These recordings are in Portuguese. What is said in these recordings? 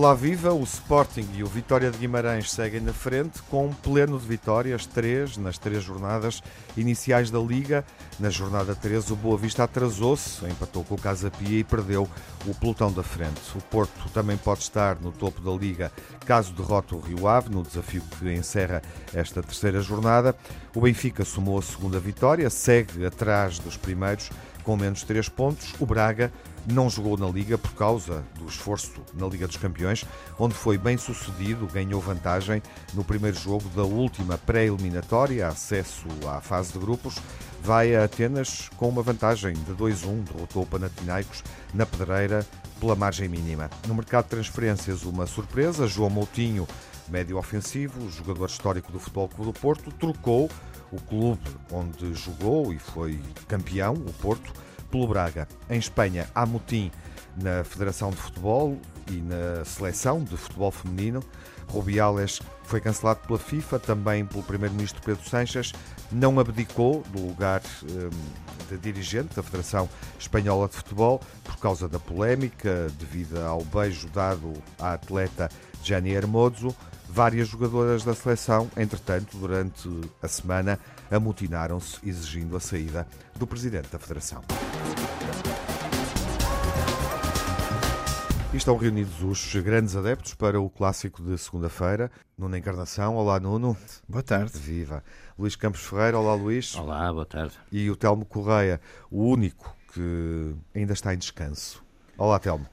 Olá Viva, o Sporting e o Vitória de Guimarães seguem na frente com um pleno de vitórias, três nas três jornadas iniciais da Liga. Na jornada 13 o Boa Vista atrasou-se, empatou com o Casa Pia e perdeu o pelotão da frente. O Porto também pode estar no topo da Liga caso derrote o Rio Ave no desafio que encerra esta terceira jornada. O Benfica somou a segunda vitória, segue atrás dos primeiros com menos 3 pontos. O Braga não jogou na Liga por causa do esforço na Liga dos Campeões, onde foi bem sucedido, ganhou vantagem no primeiro jogo da última pré-eliminatória, acesso à fase de grupos. Vai a Atenas com uma vantagem de 2-1, derrotou o Panathinaikos na Pedreira pela margem mínima. No mercado de transferências, uma surpresa, João Moutinho, médio ofensivo, jogador histórico do Futebol Clube do Porto, trocou o clube onde jogou e foi campeão, o Porto, pelo Braga. Em Espanha, há motim na Federação de Futebol e na Seleção de Futebol Feminino. Rubiales foi cancelado pela FIFA, também pelo Primeiro-Ministro Pedro Sanches, não abdicou do lugar um, de dirigente da Federação Espanhola de Futebol por causa da polémica devido ao beijo dado à atleta Gianni Hermoso. Várias jogadoras da seleção, entretanto, durante a semana, amotinaram-se exigindo a saída do presidente da Federação. E estão reunidos os grandes adeptos para o clássico de segunda-feira. Nuno Encarnação, olá Nuno. Boa tarde. Viva. Luís Campos Ferreira, olá Luís. Olá, boa tarde. E o Telmo Correia, o único que ainda está em descanso. Olá Telmo.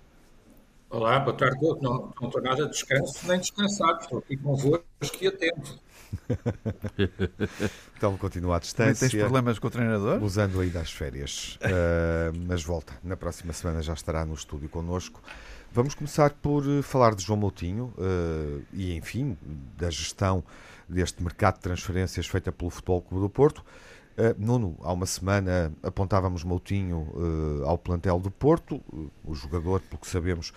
Olá, boa tarde. Não, não estou nada de descanso nem descansado, estou aqui convosco e atento. então continua à distância. Tens problemas com o treinador? Usando ainda as férias. uh, mas volta. Na próxima semana já estará no estúdio connosco. Vamos começar por eh, falar de João Moutinho uh, e, enfim, da gestão deste mercado de transferências feita pelo Futebol Clube do Porto. Uh, Nuno, há uma semana apontávamos Moutinho uh, ao plantel do Porto. O jogador, pelo que sabemos,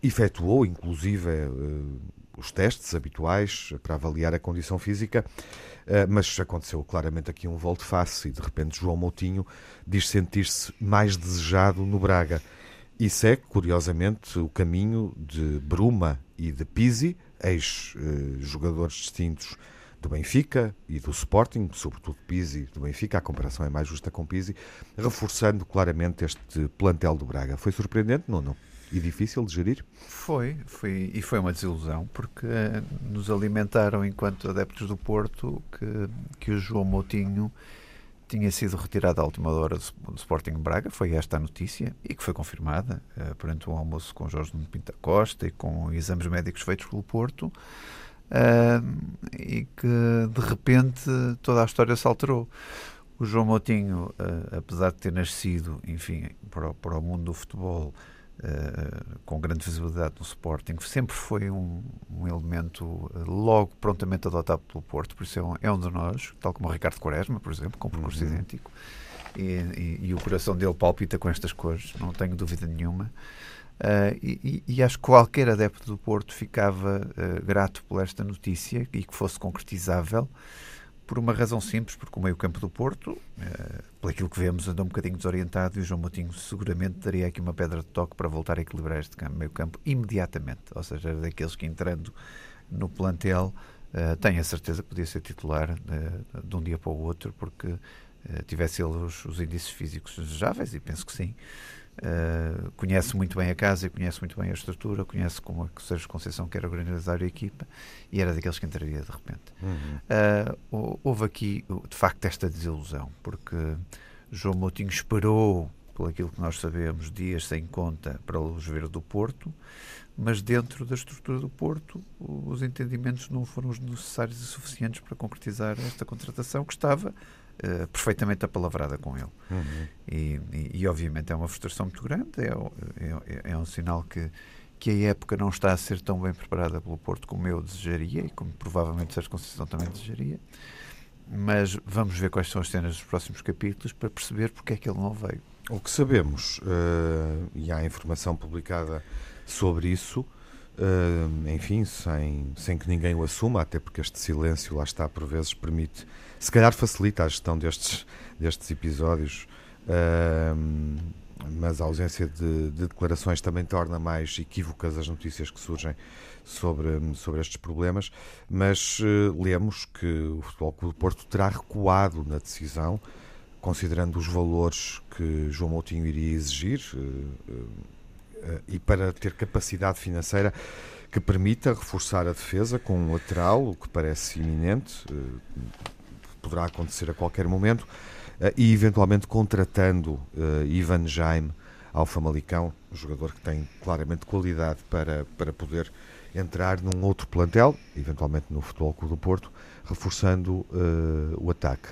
efetuou inclusive os testes habituais para avaliar a condição física, mas aconteceu claramente aqui um volte-face e de repente João Moutinho diz sentir-se mais desejado no Braga. E segue, curiosamente, o caminho de Bruma e de Pisi, ex-jogadores distintos do Benfica e do Sporting, sobretudo Pizzi do Benfica, a comparação é mais justa com Pizzi, reforçando claramente este plantel do Braga. Foi surpreendente, Nuno? E difícil de gerir? Foi, foi e foi uma desilusão, porque uh, nos alimentaram, enquanto adeptos do Porto, que, que o João Moutinho tinha sido retirado à última hora do, Sporting Braga, foi esta a notícia, e que foi confirmada uh, perante um almoço com Jorge Nuno Pinta Costa e com exames médicos feitos pelo Porto uh, e que de repente toda a história se alterou. O João Moutinho, uh, apesar de ter nascido, enfim, para, para o mundo do futebol, Uh, com grande visibilidade no Sporting, sempre foi um, um elemento uh, logo prontamente adotado pelo Porto, por isso é um, é um, de nós, tal como o Ricardo Quaresma, por exemplo, com percurso uhum. idêntico, e, e, e, o coração dele palpita com estas cores, não tenho dúvida nenhuma. Uh, e, e, acho que qualquer adepto do Porto ficava grato por esta notícia e que fosse concretizável por uma razão simples, porque o meio-campo do Porto, por aquilo que vemos, anda um bocadinho desorientado e o João Moutinho seguramente daria aqui uma pedra de toque para voltar a equilibrar este meio-campo imediatamente. Ou seja, daqueles que entrando no plantel uh, tenho a certeza que podia ser titular de um dia para o outro, porque tivesse ele os, os indícios físicos desejáveis, e penso que sim. Uh, conhece muito bem a casa, conhece muito bem a estrutura, conhece como é que o Sérgio Conceição quer organizar a equipa e era daqueles que entraria de repente. Uhum. Uh, houve aqui, de facto, esta desilusão, porque João Moutinho esperou, por aquilo que nós sabemos, dias sem conta para os ver do Porto, mas dentro da estrutura do Porto os entendimentos não foram os necessários e suficientes para concretizar esta contratação que estava uh, perfeitamente apalavrada com ele. Uhum. E, e, e, obviamente é uma frustração muito grande, é, é, é, um sinal que, que a época não está a ser tão bem preparada pelo Porto como eu desejaria e como provavelmente Sérgio Conceição também desejaria. Mas vamos ver quais são as cenas dos próximos capítulos para perceber porque é que ele não veio. O que sabemos, uh, e há informação publicada sobre isso, uh, enfim, sem, sem que ninguém o assuma, até porque este silêncio lá está, por vezes, permite se calhar facilita a gestão destes, destes episódios. Uh, mas a ausência de, de, declarações também torna mais equívocas as notícias que surgem sobre, sobre estes problemas. Mas uh, lemos que o Futebol Clube do Porto terá recuado na decisão, considerando os valores que João Moutinho iria exigir uh, uh, e para ter capacidade financeira que permita reforçar a defesa com um lateral, o que parece iminente, poderá acontecer a qualquer momento eh, e eventualmente contratando uh, Ivan Jaime ao Famalicão, um jogador que tem claramente qualidade para, para poder entrar num outro plantel, eventualmente no Futebol Clube do Porto, reforçando uh, o ataque.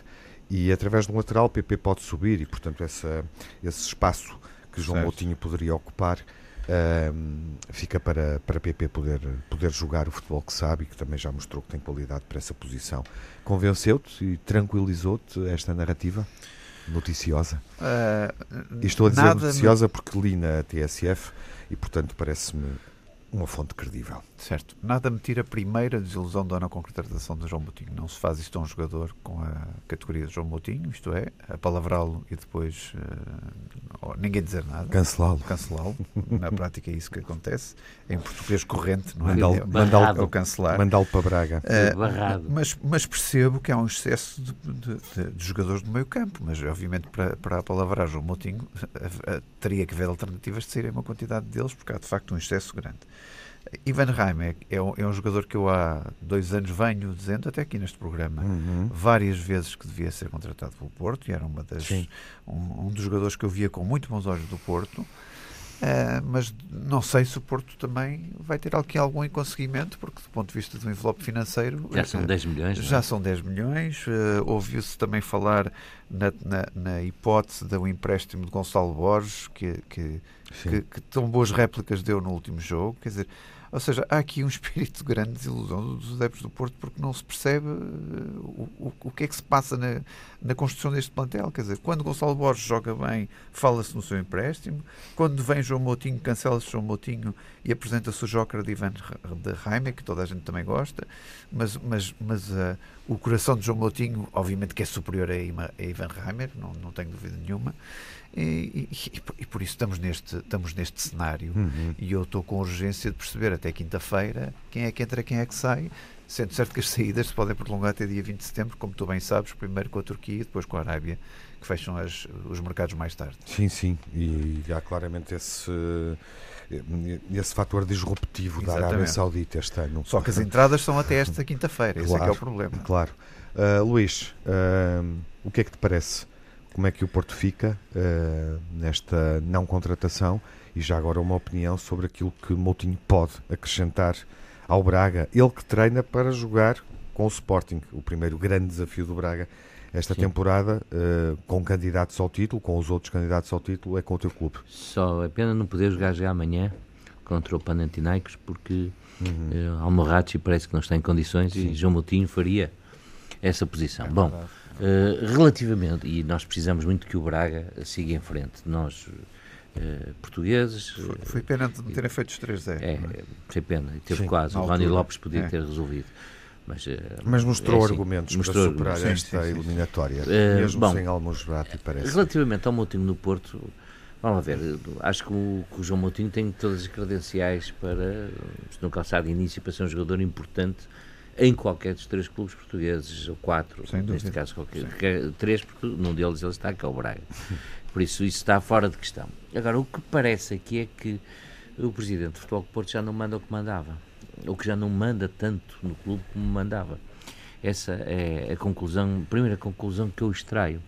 E através de um lateral, o PP pode subir e, portanto, essa, esse espaço que João certo. Moutinho poderia ocupar uh, fica para, para PP poder, poder jogar o futebol que sabe e que também já mostrou que tem qualidade para essa posição. Convenceu-te e tranquilizou-te esta narrativa noticiosa? Uh, e estou a dizer noticiosa me... porque li na TSF e, portanto, parece-me uma fonte credível. Certo. Nada me tira a primeira desilusão da não concretização de João Moutinho. Não se faz isto a um jogador com a categoria de João Moutinho, isto é, apalavrá-lo e depois uh, ninguém dizer nada. Cancelá-lo. Cancelá-lo. Na prática é isso que acontece. Em português corrente, não é? Mandá-lo mandá é cancelar. Mandá-lo para Braga. Uh, mas, mas, percebo que há um excesso de, de, de, de jogadores do meio campo, mas obviamente para, para apalavrar João Moutinho uh, teria que haver alternativas de saírem uma quantidade deles, porque há de facto um excesso grande. Ivan Reimer é, um, é um jogador que eu há dois anos venho dizendo, até aqui neste programa, uhum. várias vezes que devia ser contratado pelo Porto, e era uma das, um, um, dos jogadores que eu via com muito bons olhos do Porto. Uh, mas não sei se o Porto também vai ter aqui algum inconseguimento, porque do ponto de vista do envelope financeiro. Já são 10 milhões. Já é? são 10 milhões. Uh, Ouviu-se também falar na, na, na, hipótese do empréstimo de Gonçalo Borges, que, que, que, que, tão boas réplicas deu no último jogo. Quer dizer, ou seja, há aqui um espírito de grande desilusão dos adeptos do Porto porque não se percebe uh, o, o, o, que é que se passa na, na construção deste plantel. Quer dizer, quando Gonçalo Borges joga bem, fala-se no seu empréstimo. Quando vem João Moutinho, cancela-se João Moutinho e apresenta-se o Joker de Ivan de Jaime, que toda a gente também gosta. Mas, mas, mas uh, o coração de João Moutinho, obviamente que é superior a, Ima, a Ivan Reimer, não, não tenho dúvida nenhuma. E, e, e, por isso estamos neste, estamos neste cenário uhum. e eu estou com urgência de perceber até quinta-feira quem é que entra, quem é que sai, sendo certo que as saídas se podem prolongar até dia 20 de setembro, como tu bem sabes, primeiro com a Turquia e depois com a Arábia, que fecham as, os mercados mais tarde. Sim, sim, e há claramente esse esse fator disruptivo Exatamente. da Arábia Saudita este ano. Só que as entradas são até esta quinta-feira, claro, esse é que é o problema. Claro. Uh, Luís, uh, o que é que te parece? Como é que o Porto fica uh, nesta não contratação e já agora uma opinião sobre aquilo que Moutinho pode acrescentar ao Braga. Ele que treina para jogar com o Sporting, o primeiro grande desafio do Braga esta Sim. temporada, uh, com candidatos ao título, com os outros candidatos ao título, é com o teu clube. Só é pena não poder jogar já amanhã contra o Panathinaikos, porque uhum. uh, Almorrachi parece que não está em condições Sim. e João Moutinho faria essa posição. É Bom, Uh, relativamente, e nós precisamos muito que o Braga siga em frente. Nós, uh, portugueses. Foi, foi, pena de não terem feito os 3-0. É, é, foi pena, teve sim, quase. O Rony Lopes podia é. ter resolvido. Mas, uh, mas mostrou é assim, argumentos mostrou, para superar sim, esta sim, eliminatória, mesmo bom, sem Almosrati, parece. Relativamente ao Moutinho no Porto, vamos ver, acho que o, que o, João Moutinho tem todas as credenciais para, se não calçar de início, para ser um jogador importante em qualquer dos três clubes portugueses, ou quatro, neste caso, qualquer, três, porque num deles ele está, que é o Braga. Por isso, isso está fora de questão. Agora, o que parece aqui é que o presidente do Futebol do Porto já não manda o que mandava, ou que já não manda tanto no clube como mandava. Essa é a conclusão, a primeira conclusão que eu extraio.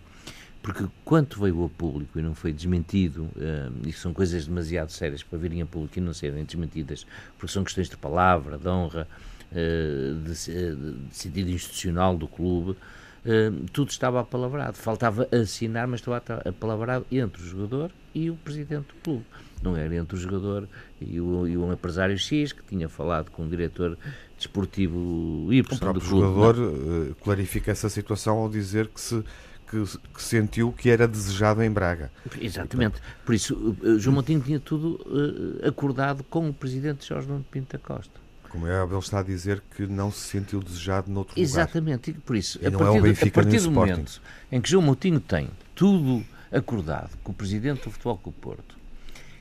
Porque quanto veio a público e não foi desmentido, uh, e são coisas demasiado sérias para virem a público e não serem desmentidas, porque são questões de palavra, de honra, eh, de, de sentido institucional do clube, eh, tudo estava apalavrado. Faltava assinar, mas estava apalavrado entre o jogador e o presidente do clube. Não era entre o jogador e o, e o empresário X, que tinha falado com o diretor desportivo Y o próprio clube. O jogador não? Eh, clarifica essa situação ao dizer que se que, que, sentiu que era desejado em Braga. Exatamente. Por isso, João Montinho tinha tudo uh, acordado com o presidente Jorge Nuno Pinto da Costa. Como é, ele está a dizer que não se sentiu desejado noutro Exatamente, lugar. Exatamente, por isso, e a partir, é Benfica, a partir do momento em que João Moutinho tem tudo acordado com o presidente do Futebol Clube Porto,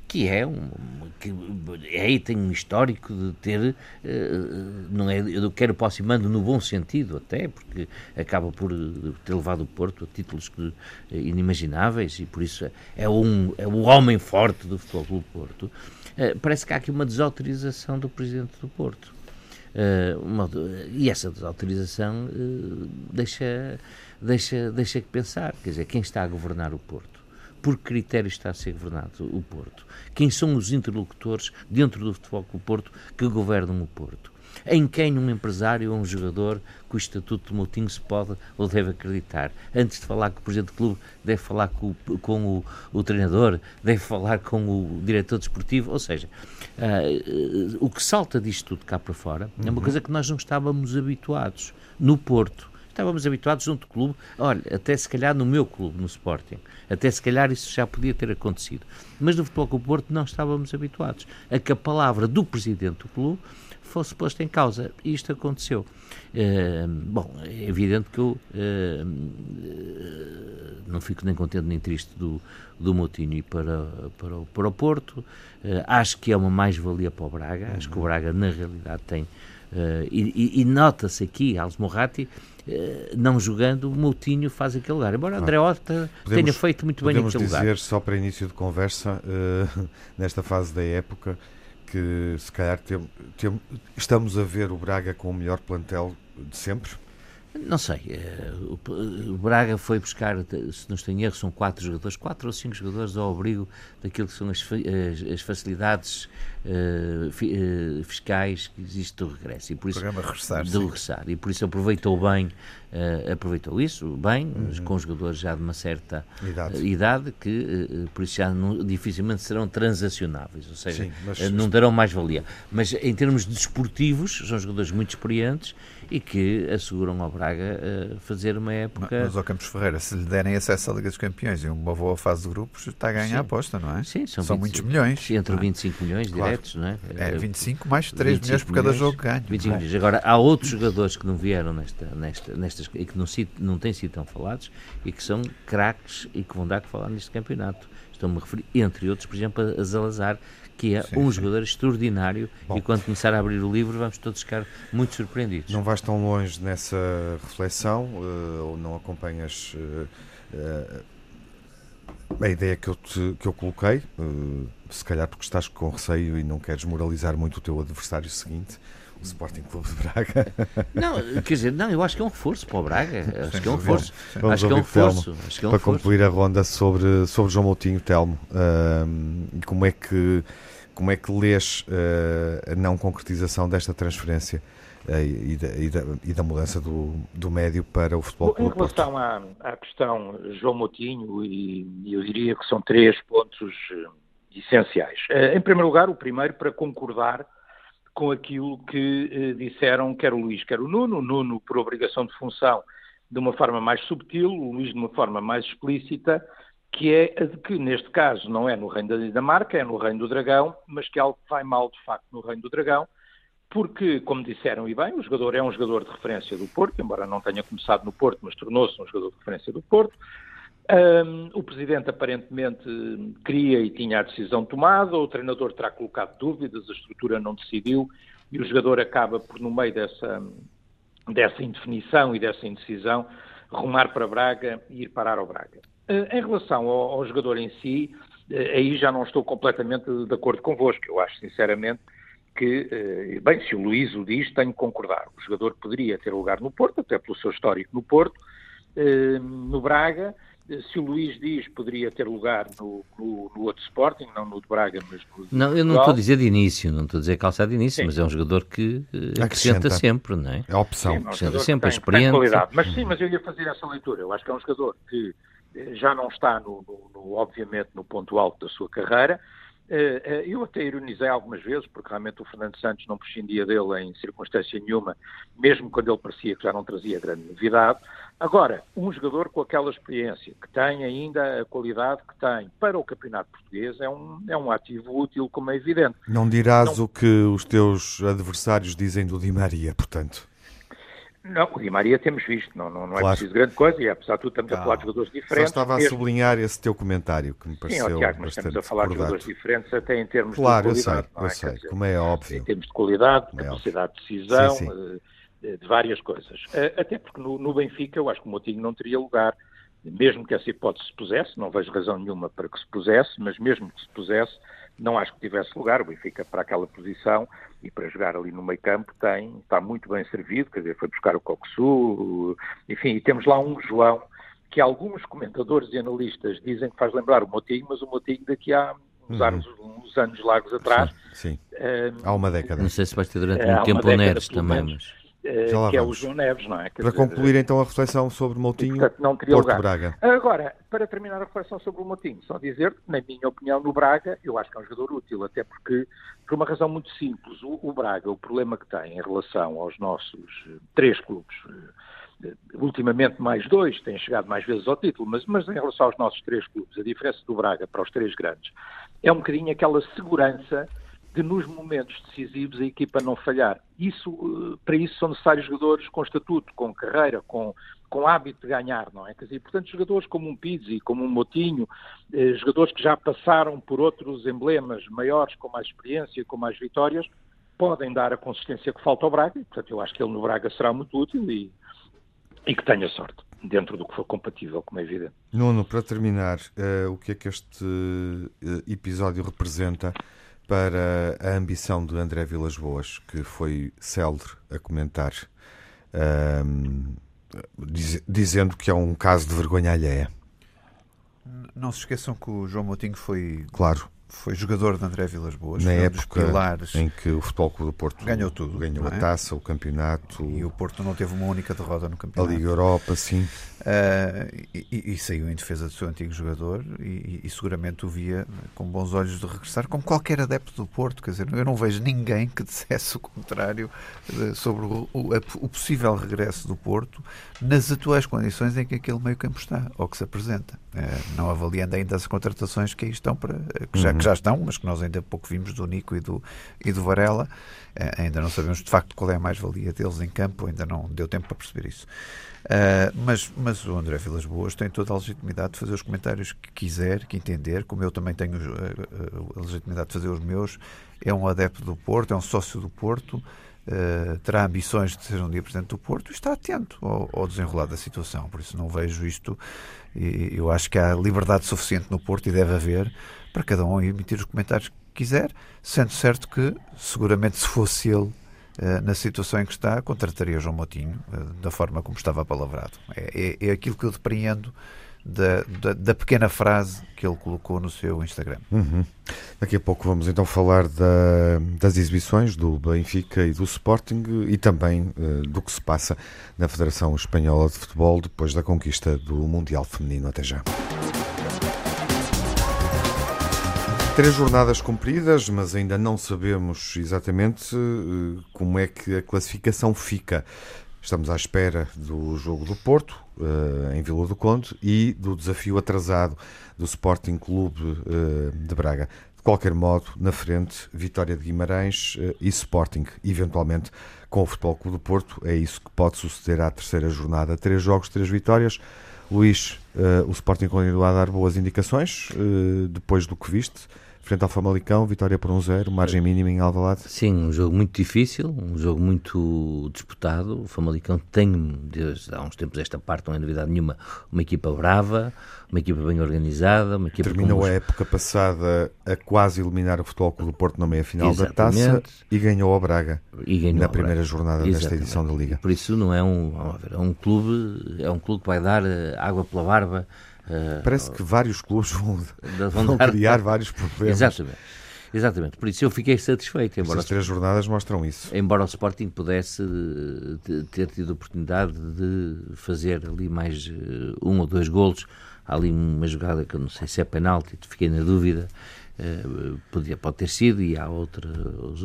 que é um que é tem um histórico de ter não é eu quero aproximando no bom sentido até porque acaba por ter levado o Porto a títulos que, inimagináveis e por isso é um é o homem forte do Futebol Clube Porto parece que há aqui uma desautorização do presidente do Porto uh, uma, e essa desautorização uh, deixa deixa deixa que pensar quer dizer quem está a governar o Porto por que critério está a ser governado o Porto? Quem são os interlocutores dentro do Futebol Clube Porto que governam o Porto? Em quem um empresário ou um jogador com o estatuto de motinho se pode ou deve acreditar? Antes de falar com o presidente do clube, deve falar com, o, com o, o treinador, deve falar com o diretor desportivo, ou seja, uh, uh, o que salta disto tudo cá para fora é uma uhum. coisa que nós não estávamos habituados no Porto estávamos habituados junto do clube, olha, até se calhar no meu clube, no Sporting, até se calhar isso já podia ter acontecido. Mas no Futebol Clube Porto não estávamos habituados a que a palavra do presidente do clube fosse posta em causa. E isto aconteceu. Uh, bom, é evidente que eu uh, não fico nem contente nem triste do, do Moutinho para, para, para o Porto. Uh, acho que é uma mais-valia para o Braga. Acho que o Braga, na realidade, tem. e, e, e nota-se aqui, Alves Morratti eh, não jogando, o Moutinho faz aquele lugar. Embora André Horta podemos, tenha feito muito bem aquele lugar. Podemos dizer, só para início de conversa, uh, nesta fase da época, que se calhar tem, tem, estamos a ver o Braga com o melhor plantel de sempre? Não sei. Eh, o Braga foi buscar, se não estou em erro, são quatro jogadores, quatro ou cinco jogadores ao abrigo daquilo que são as, as facilidades uh, fiscais que existe do regresso. E por isso, Programa regressar, do regressar. E por isso aproveitou bem, uh, aproveitou isso bem, uhum. com jogadores já de uma certa idade, idade que por isso já não, dificilmente serão transacionáveis, ou seja, Sim, mas... não darão mais valia. Mas em termos desportivos, são jogadores muito experientes e que asseguram ao Braga uh, fazer uma época. Mas, mas ao Campos Ferreira, se lhe derem acesso à Liga dos Campeões e uma boa fase de grupos, está a ganhar Sim. a aposta, não é? Sim, são, são 25, muitos milhões. Entre claro. 25 milhões claro. diretos, não é? É 25 mais 3 milhões por cada jogo que ganha. 25 é? milhões. Agora, há outros jogadores que não vieram nesta, nesta, nestas e que não, não têm sido tão falados e que são craques e que vão dar que falar neste campeonato. Estou-me a referir, entre outros, por exemplo, a Zalazar, que é sim, um sim. jogador extraordinário Bom. e quando começar a abrir o livro vamos todos ficar muito surpreendidos. Não vais tão longe nessa reflexão uh, ou não acompanhas uh, uh, a ideia que eu, te, que eu coloquei, se calhar porque estás com receio e não queres moralizar muito o teu adversário seguinte, o Sporting Clube de Braga. Não, quer dizer, não, eu acho que é um reforço para o Braga. Acho que é um reforço. Acho que é um reforço. Acho que é um para concluir a ronda sobre, sobre João Moutinho, Telmo, uh, como é que como é que lês uh, a não concretização desta transferência uh, e, da, e, da, e, da, mudança do, do médio para o futebol Em relação à, à, questão João Moutinho, e eu diria que são três pontos uh, essenciais. em primeiro lugar, o primeiro para concordar com aquilo que disseram quer o Luís, quer o Nuno, o Nuno por obrigação de função de uma forma mais subtil, o Luís de uma forma mais explícita, que é a de que, neste caso, não é no Reino da Dinamarca, é no Reino do Dragão, mas que algo vai mal, de facto, no Reino do Dragão, porque, como disseram e bem, o jogador é um jogador de referência do Porto, embora não tenha começado no Porto, mas tornou-se um jogador de referência do Porto. Um, o Presidente aparentemente queria e tinha a decisão tomada, o treinador terá colocado dúvidas, a estrutura não decidiu e o jogador acaba por, no meio dessa, dessa indefinição e dessa indecisão, rumar para Braga e ir parar ao Braga. Eh, em relação ao, ao, jogador em si, eh, aí já não estou completamente de acordo convosco. Eu acho, sinceramente, que, eh, bem, se o Luís o diz, tenho que concordar. O jogador poderia ter lugar no Porto, até pelo seu histórico no Porto, no Braga. Se o Luís diz, poderia ter lugar no, no, no outro Sporting, não no de Braga, mas no Não, eu não estou a dizer de início, não estou a dizer calçado de início, sim. mas é um jogador que acrescenta sempre, não é? É a opção. Sim, é um acrescenta sempre, a experiência. Qualidade. Mas sim, mas eu ia fazer essa leitura. Eu acho que é um jogador que já não está, no, no, no, obviamente, no ponto alto da sua carreira. Eh, eh, eu até ironizei algumas vezes, porque realmente o Fernando Santos não prescindia dele em circunstância nenhuma, mesmo quando ele parecia que já não trazia grande novidade. Agora, um jogador com aquela experiência, que tem ainda a qualidade que tem para o Campeonato Português, é um, é um ativo útil, como é evidente. Não dirás não... o que os teus adversários dizem do Di Maria, portanto? Não, o Di Maria temos visto, não, não, não é claro. preciso grande coisa, e apesar de tudo estamos ah, a falar de jogadores diferentes. Só estava a sublinhar esse teu comentário, que me pareceu Sim, Tiago, mas estamos a falar de jogadores diferentes até em termos claro, de qualidade. Claro, eu sei, eu é? sei, dizer, como é óbvio. Em termos de qualidade, de é capacidade de decisão, sim, sim. De, de, várias coisas. Eh, até porque no, no Benfica eu acho que o Motinho não teria lugar, mesmo que essa hipótese se pusesse, não vejo razão nenhuma para que se pusesse, mas mesmo que se pusesse, não acho que tivesse lugar. O Benfica para aquela posição e para jogar ali no meio campo tem, está muito bem servido, quer dizer, foi buscar o Coxu, enfim, e temos lá um João que alguns comentadores e analistas dizem que faz lembrar o Motinho, mas o Motinho daqui a uns, uhum. anos, uns anos largos atrás. Sim, sim. Um, há uma década. Não sei se vai ter durante muito tempo o Neres também, mas... Eh, que é o João Neves, não é? Quer para dizer, concluir então a reflexão sobre o Moutinho, e, portanto, não teria Porto lugar. Braga. Agora, para terminar a reflexão sobre o Moutinho, só dizer que, na minha opinião, no Braga, eu acho que é um jogador útil, até porque, por uma razão muito simples, o, o Braga, o problema que tem em relação aos nossos eh, três clubes, eh, ultimamente mais dois, têm chegado mais vezes ao título, mas, mas em relação aos nossos três clubes, a diferença do Braga para os três grandes é um bocadinho aquela segurança de nos momentos decisivos a equipa não falhar. Isso, eh, para isso são necessários jogadores com estatuto, com carreira, com, com hábito de ganhar, não é? Quer dizer, portanto, jogadores como um Pizzi, como um Motinho, eh, jogadores que já passaram por outros emblemas maiores, com mais experiência, com mais vitórias, podem dar a consistência que falta ao Braga, portanto, eu acho que ele no Braga será muito útil e, e que tenha sorte dentro do que for compatível, como é evidente. Nuno, para terminar, uh, o que é que este uh, episódio representa para a ambição de André Vilas Boas, que foi célebre a comentar, diz, dizendo que é um caso de vergonha alheia. Não se esqueçam que o João Moutinho foi claro foi jogador de André Vilas Boas, na época pilares, em que o Futebol Clube do Porto ganhou tudo, ganhou a é? taça, o campeonato e o Porto não teve uma única derrota no campeonato. A Liga Europa, sim. Uh, e, e, saiu em defesa do seu antigo jogador e, e, seguramente o via com bons olhos de regressar, como qualquer adepto do Porto. Quer dizer, eu não vejo ninguém que dissesse o contrário de, sobre o, o, o, possível regresso do Porto nas atuais condições em que aquele meio campo está ou que se apresenta. Uh, não avaliando ainda as contratações que aí estão para que já. Que já estão, mas que nós ainda pouco vimos do Nico e do, e do Varela. Uh, ainda não sabemos de facto qual é a mais-valia deles em campo, ainda não deu tempo para perceber isso. Uh, mas, mas o André Vilas Boas tem toda a legitimidade de fazer os comentários que quiser, que entender, como eu também tenho a, a, a legitimidade de fazer os meus. É um adepto do Porto, é um sócio do Porto, uh, terá ambições de ser um dia presidente do Porto e está atento ao, ao desenrolar da situação. Por isso não vejo isto. E eu acho que há liberdade suficiente no Porto e deve haver para cada um emitir os comentários que quiser, sendo certo que, seguramente, se fosse ele eh, na situação em que está, contrataria João Motinho eh, da forma como estava palavrado. É, é, é aquilo que eu depreendo da, da, da, pequena frase que ele colocou no seu Instagram. Uhum. Daqui a pouco vamos então falar da, das exibições do Benfica e do Sporting e também uh, do que se passa na Federação Espanhola de Futebol depois da conquista do Mundial Feminino. Até já. Três jornadas cumpridas, mas ainda não sabemos exatamente eh, como é que a classificação fica. Estamos à espera do jogo do Porto, eh, em Vila do Conde, e do desafio atrasado do Sporting Clube eh, de Braga. De qualquer modo, na frente, Vitória de Guimarães e Sporting, eventualmente com o Futebol Clube do Porto. É isso que pode suceder à terceira jornada. Três jogos, três vitórias. Luís, o Sporting continua a dar boas indicações depois do que viste frente ao Famalicão, vitória por 1-0, um margem mínima em Alvalade. Sim, um jogo muito difícil, um jogo muito disputado. O Famalicão tem, desde há uns tempos esta parte, não é novidade nenhuma, uma equipa brava, uma equipa bem organizada, uma equipa Terminou a época passada a quase eliminar o Futebol Clube do Porto na meia-final da Taça e ganhou ao Braga ganhou na primeira Braga. jornada Exatamente. desta edição da Liga. Por isso não é um, ver, é um clube, é um clube que vai dar eh, água pela barba Parece que vários clubes vão, vão, criar vários problemas. Exatamente. Exatamente, por isso eu fiquei satisfeito. Embora As três jornadas mostram isso. Embora o Sporting pudesse eh, ter tido oportunidade de fazer ali mais eh, um ou dois golos, há ali uma jogada que eu não sei se é penalti, fiquei na dúvida, podia, pode ter sido, e há outra,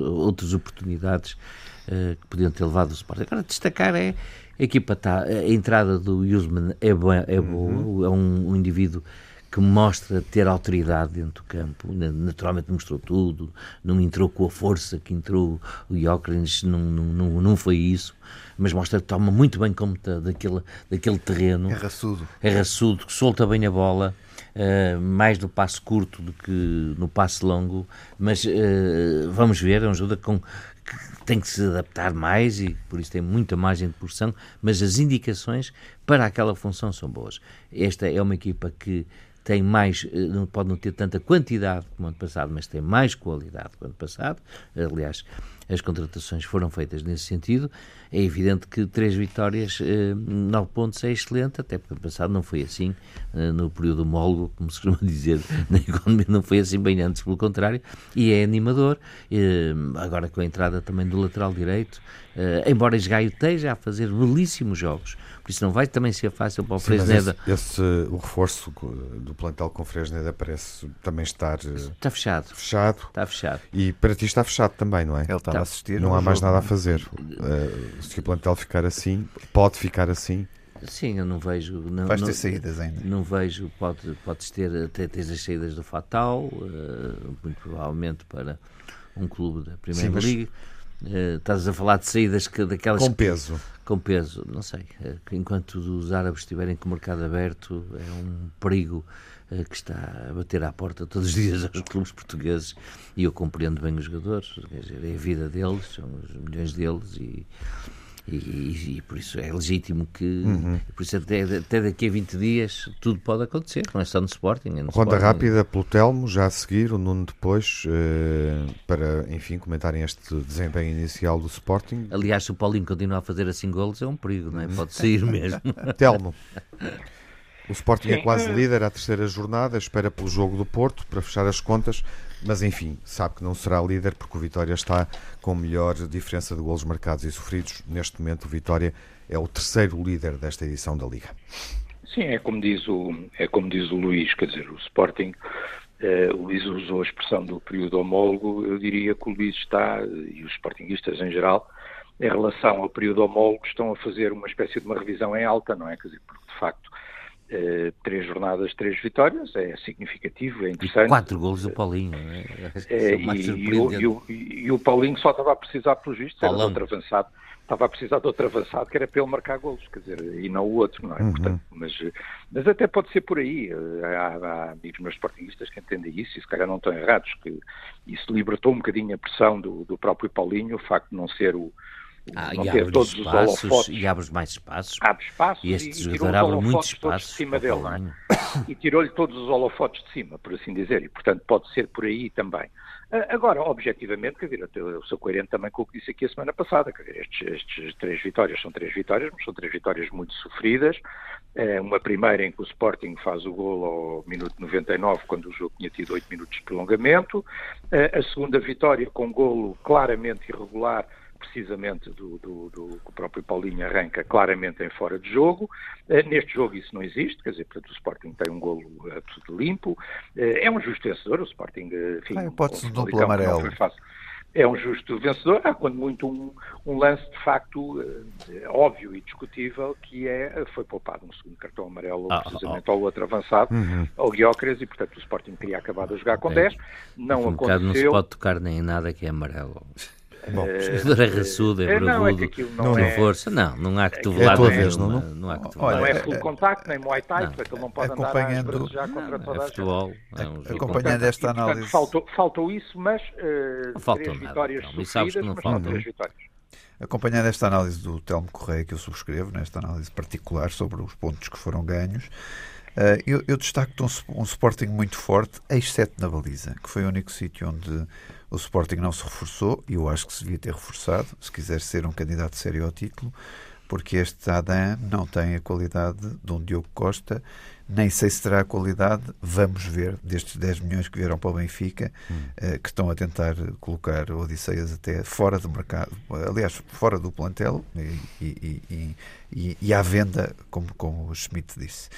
outras oportunidades que podiam ter levado o Sporting. Agora, destacar é a equipa está. A entrada do Yusman é boa, é, boa uhum. é um, um, indivíduo que mostra ter autoridade dentro do campo. Naturalmente mostrou tudo, não entrou com a força que entrou o Jóqueres, não, não, não foi isso, mas mostra que toma muito bem conta daquele, daquele terreno. É raçudo. É raçudo, que solta bem a bola. Uh, mais no passo curto do que no passo longo, mas uh, vamos ver, é um jogador com, que tem que se adaptar mais e por isso tem muita margem de produção, mas as indicações para aquela função são boas. Esta é uma equipa que tem mais, eh, não pode não ter tanta quantidade como ano passado, mas tem mais qualidade que ano passado. Aliás, as contratações foram feitas nesse sentido. É evidente que três vitórias, eh, nove pontos é excelente, até porque ano passado não foi assim, eh, no período homólogo, como se costuma dizer, na economia não foi assim bem antes, pelo contrário, e é animador. Agora com a entrada também do lateral direito, embora Esgaio esteja a fazer belíssimos jogos, por isso não vai também ser fácil para o Fresneda. Esse, esse, o reforço do plantel com o Fresneda parece também estar está fechado. fechado. Está fechado. E para ti está fechado também, não é? Ele estava a assistir. Não há mais nada a fazer. Uh, se o plantel ficar assim, pode ficar assim. Sim, eu não vejo. Não, Vais ter não, saídas ainda. Não vejo, pode, podes ter até tens as saídas do Fatal, uh, muito provavelmente para um clube da Primeira Sim, mas... Uh, estás a falar de saídas que, daquelas. Com peso com peso, não sei, eh, enquanto os árabes estiverem com o mercado aberto, é um perigo eh, que está a bater à porta todos os dias aos clubes portugueses e eu compreendo bem os jogadores, é a vida deles, são os milhões deles e e, e, e, por isso é legítimo que uhum. por isso até, até daqui a 20 dias tudo pode acontecer, não é só no Sporting. É no Ronda Sporting. rápida pelo Telmo, já a seguir, o Nuno depois, uh, para enfim comentarem este desempenho inicial do Sporting. Aliás, se o Paulinho continua a fazer assim golos, é um perigo, não é? Pode sair mesmo. Telmo. O Sporting é Sim. é quase líder à terceira jornada, espera pelo jogo do Porto para fechar as contas, mas enfim, sabe que não será líder porque o Vitória está com melhor diferença de golos marcados e sofridos. Neste momento, o Vitória é o terceiro líder desta edição da Liga. Sim, é como diz o, é como diz o Luís, quer dizer, o Sporting, eh, o Luís usou a expressão do período homólogo, eu diria que o Luís está, e os Sportingistas em geral, em relação ao período homólogo, estão a fazer uma espécie de uma revisão em alta, não é? Quer dizer, porque de facto Uh, três jornadas, três vitórias, é significativo, é interessante. E quatro golos do Paulinho, é? é e, e, o, e, o, e, o, Paulinho só estava a precisar, pelos vistos, era de outro avançado, estava a precisar de outro avançado que era para ele marcar golos, quer dizer, e não o outro, não é? Uhum. Portanto, mas, mas até pode ser por aí. Eh, há, há amigos meus sportingistas que entendem isso e se calhar não estão errados, que isso libertou um bocadinho a pressão do, do próprio Paulinho, o facto de não ser o ah, não ter todos espaços, os holofotes. E abre mais espaços. Abre espaços e este e, jogador abre muitos espaços. De cima dele, é? E tirou-lhe todos os holofotes de cima, por assim dizer. E, portanto, pode ser por aí também. Ah, agora, objetivamente, quer dizer, eu sou coerente também com o que disse aqui a semana passada. Quer dizer, estes, estes três vitórias são três vitórias, mas são três vitórias muito sofridas. É uma primeira em que o Sporting faz o gol ao minuto 99, quando o jogo tinha tido oito minutos de prolongamento. Ah, a segunda vitória com golo claramente irregular precisamente do, do, do, que o próprio Paulinho arranca claramente em fora de jogo. Uh, neste jogo isso não existe, quer dizer, portanto, o Sporting tem um golo uh, tudo limpo. Uh, é um justo vencedor, o Sporting, enfim, ah, pode-se um duplo amarelo. É um justo vencedor. Há quando muito um, um lance de facto óbvio e discutível que é foi poupado um segundo cartão amarelo ah, precisamente ah, ao outro avançado, uhum. ao Guiócrates, e portanto o Sporting teria acabado a jogar com é, 10. Não um aconteceu. Não se pode tocar nem nada que é amarelo. Bom, o jogador é raçudo, é bravudo, é não, não é, força. Não, não há que tu é tua vez, não, não, não há que tu Não é full contact, nem Muay Thai, porque ele não pode acompanhando, andar já contra toda é futebol, é um Acompanhando esta análise. faltou, faltou isso, mas uh, faltou três nada, vitórias não. sofridas, não mas faltam. três vitórias. Acompanhando esta análise do Telmo Correia, que eu subscrevo, nesta análise particular sobre os pontos que foram ganhos, uh, eu, eu destaco um, um Sporting muito forte, exceto na baliza, que foi o único sítio onde o Sporting não se reforçou e eu acho que se devia ter reforçado, se quiser ser um candidato sério ao título, porque este Adam não tem a qualidade de um Diogo Costa, nem sei se terá a qualidade, vamos ver, destes 10 milhões que vieram para o Benfica, hum. uh, que estão a tentar colocar Odisseias até fora do mercado, aliás, fora do plantel e, e, e, e, à venda, como, como o Schmidt disse.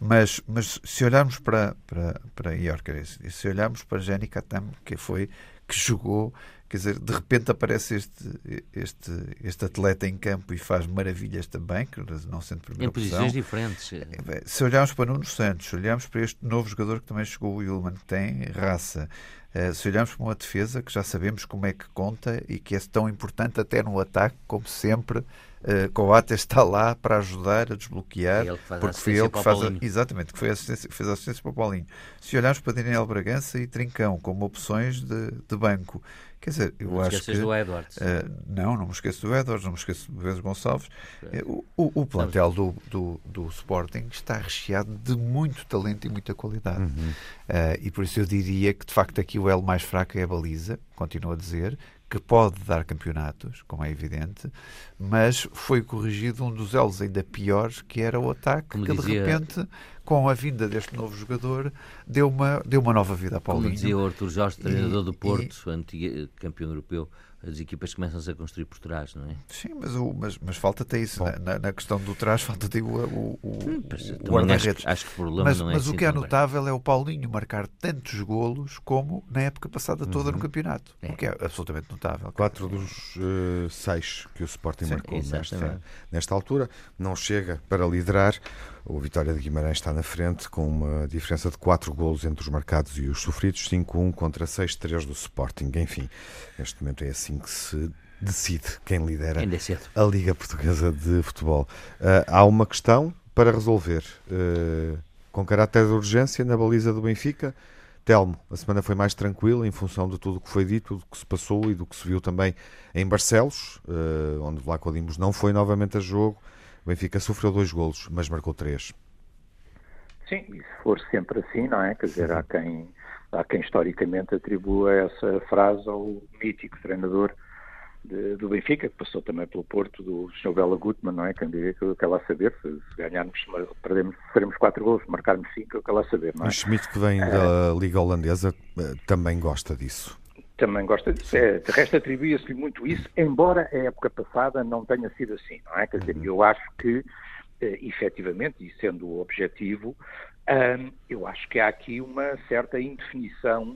Mas, mas se olharmos para, para, para Iorcares, se olharmos para Jenny Katam, que foi que jogou Quer dizer, de repente aparece este, este, este atleta em campo e faz maravilhas também, que não sendo primeira Em posições diferentes. É, se olharmos para Nuno Santos, se olharmos para este novo jogador que também chegou, o Willman, que tem raça, eh, se olharmos para uma defesa que já sabemos como é que conta e que é tão importante até no ataque, como sempre, Uh, Coates está lá para ajudar a desbloquear, porque foi ele que faz a, exatamente que foi a assistência, fez a assistência para o Paulinho. Se olharmos para Daniel Bragança e Trincão como opções de, de banco, quer dizer, eu não acho que do Edwards. Uh, não, não me esqueço do Edwards, não me esqueço do Vezes Gonçalves. Uh, o, o, plantel do, do, do, Sporting está recheado de muito talento e muita qualidade. Uhum. e por isso eu diria que de facto aqui o elo mais fraco é a baliza, continuo a dizer, que pode dar campeonatos, como é evidente, mas foi corrigido um dos elos ainda piores, que era o ataque, como que dizia... de repente, com a vinda deste novo jogador, deu uma, deu uma nova vida a Paulinho. Como dizia o Artur Jorge, treinador e, do Porto, e... antigo campeão europeu, as equipas começam-se a construir por trás, não é? Sim, mas, o, mas, mas falta até isso. Na, na, questão do trás, falta até o, o, o, o guarda-redes. Acho, acho, que o problema mas, não é Mas assim o que é notável é o Paulinho marcar tantos golos como na época passada toda uhum. no campeonato. É. O que é absolutamente notável. Quatro dos uh, seis que o Sporting Sim, marcou nesta, nesta altura. Não chega para liderar. O Vitória de Guimarães está na frente com uma diferença de 4 golos entre os marcados e os sofridos, 5-1 contra 6-3 do Sporting. Enfim, neste momento é assim que se decide quem lidera é a Liga Portuguesa de Futebol. Uh, há uma questão para resolver uh, com caráter de urgência na baliza do Benfica. Telmo, a semana foi mais tranquila em função de tudo o que foi dito, do que se passou e do que se viu também em Barcelos, uh, onde Vlaco Dimos não foi novamente a jogo. Benfica sofreu dois golos, mas marcou três. Sim, e se for sempre assim, não é? Quer dizer, há quem, há quem historicamente atribua essa frase ao mítico treinador de, do Benfica, que passou também pelo Porto, do Sr. Bela Gutmann, não é? Quem diria que eu quero lá saber, se, se ganharmos, perdemos, faremos quatro gols, marcarmos cinco, eu quero lá saber, não é? O Schmidt, que vem é... da Liga Holandesa, eh, também gosta disso. Também gosta disso. É, de resto, atribuía-se-lhe muito isso, embora a época passada não tenha sido assim, não é? Quer dizer, uhum. eu acho que, eh, efetivamente, e sendo o objetivo, eu acho que há aqui uma certa indefinição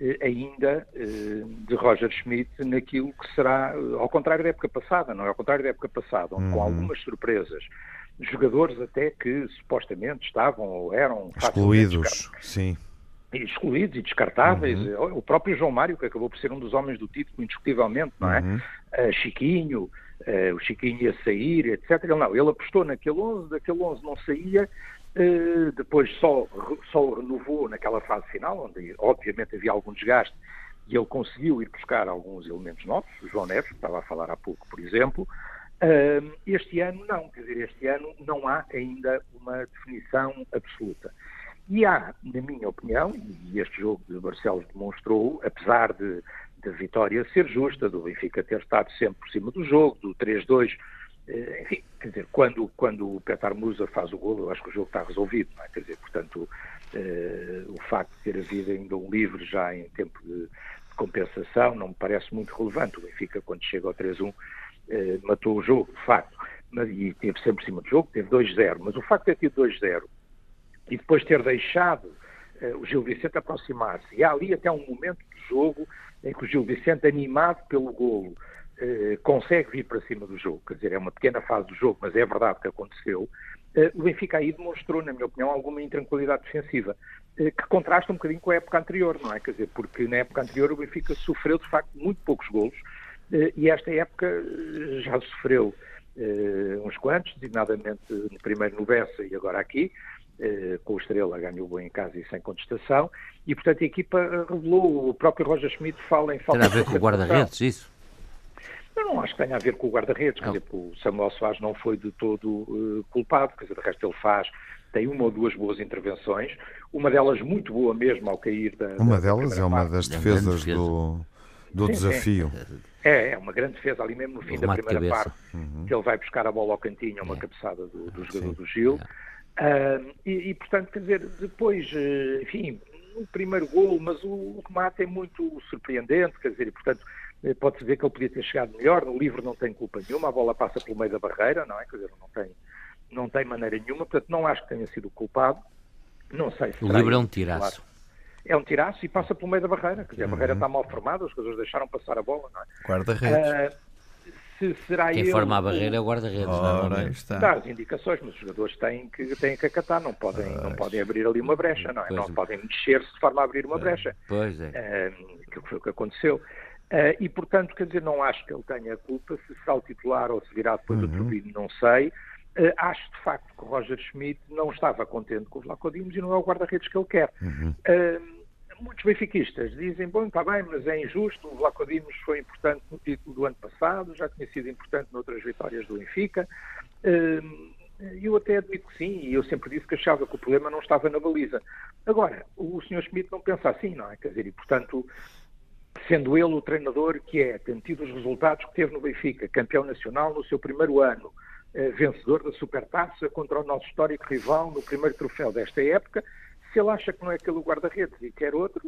eh, ainda eh, de Roger Schmidt naquilo que será, ao contrário da época passada, não é? Ao contrário da época passada, onde, uhum. com algumas surpresas, jogadores até que supostamente estavam ou eram excluídos, sim excluídos e descartáveis. Uhum. O próprio João Mário, que acabou por ser um dos homens do título, indiscutivelmente, não é? Uhum. Uh, Chiquinho, uh, o Chiquinho ia sair, etc. Ele não, ele apostou naquele 11, daquele 11 não saía, uh, depois só, só renovou naquela fase final, onde obviamente havia algum desgaste, e ele conseguiu ir buscar alguns elementos novos, o João Neves, que estava a falar há pouco, por exemplo. este ano não, quer dizer, este ano não há ainda uma definição absoluta. E há, na minha opinião, e este jogo de Barcelos demonstrou, apesar de, de vitória ser justa, do Benfica ter estado sempre por cima do jogo, do 3-2, eh, enfim, quer dizer, quando, quando o Petar Musa faz o golo, eu acho que o jogo está resolvido, é? Quer dizer, portanto, eh, o facto de ter havido ainda um livre já em tempo de, de compensação não me parece muito relevante. O Benfica, quando chega ao 3-1, eh, matou o jogo, de facto, mas, e teve sempre por cima do jogo, teve 2-0, mas o facto de ter tido 2-0 e depois ter deixado uh, o Gil Vicente aproximar-se. E há ali até um momento do jogo em que o Gil Vicente, animado pelo golo, uh, consegue vir para cima do jogo. Quer dizer, é uma pequena fase do jogo, mas é verdade que aconteceu. Uh, o Benfica aí demonstrou, na minha opinião, alguma intranquilidade defensiva, que contrasta um bocadinho com a época anterior, não é? Quer dizer, porque na época anterior o Benfica sofreu, de facto, muito poucos golos, e esta época já sofreu uns quantos, designadamente no primeiro no Bessa e agora aqui, com o Estrela ganhou bem em casa e sem contestação, e portanto a equipa revelou, o próprio Roger Schmidt fala em falta Tem a ver com o guarda-redes, isso? Eu não acho que tenha a ver com o guarda-redes, quer dizer, o Samuel Soares não foi de todo uh, culpado, quer dizer, de resto ele faz, tem uma ou duas boas intervenções, uma delas muito boa mesmo ao cair da... Uma da delas é uma das defesas do, do sim, desafio. É, é uma grande defesa ali mesmo no fim da primeira parte, uhum. que ele vai buscar a bola ao cantinho, uma é. cabeçada do, do jogador sim. do Gil. É. Uh, e, e, portanto, quer dizer, depois, uh, enfim, o primeiro gol, mas o, o remate é muito surpreendente, quer dizer, e portanto, eh, pode-se ver que ele podia ter chegado melhor, no livro não tem culpa nenhuma, a bola passa pelo meio da barreira, não é? Quer dizer, não tem, não tem maneira nenhuma, portanto, não acho que tenha sido culpado, não sei se... O livro é um tiraço. é um tiraço e passa pelo meio da barreira. Quer dizer, a barreira está mal formada, os jogadores deixaram passar a bola, não é? Guarda-redes. Uh, se será Quem ele, forma a barreira é o guarda-redes, normalmente. está. Dá as indicações, mas os jogadores têm que, têm que acatar, não podem, não podem abrir ali uma brecha, não é? Pois. Não podem mexer-se de forma a abrir uma brecha. Pois é. Uh, que foi o que aconteceu. Uh, e, portanto, quer dizer, não acho que ele tenha culpa. Se será o titular ou se virá depois Uhum. o Turbino, não sei. Uh, acho, de facto, que o Roger Schmidt não estava contente com os Lacodimos e não é o guarda-redes que ele quer. Uhum. Uh, muitos benfiquistas dizem, bom, está bem, mas é injusto, o Vlacodimos foi importante no título do ano passado, já tinha sido importante noutras vitórias do Benfica. Uh, eu até admito que sim, e eu sempre disse que achava que o problema não estava na baliza. Agora, o Sr. Schmidt não pensa assim, não é? Quer dizer, e portanto, sendo ele o treinador que é, tendo tido os resultados que teve no Benfica, campeão nacional no seu primeiro ano, eh, vencedor da Supertaça contra o nosso histórico rival no primeiro troféu desta época, se ele acha que não é aquele guarda-redes e quer outro,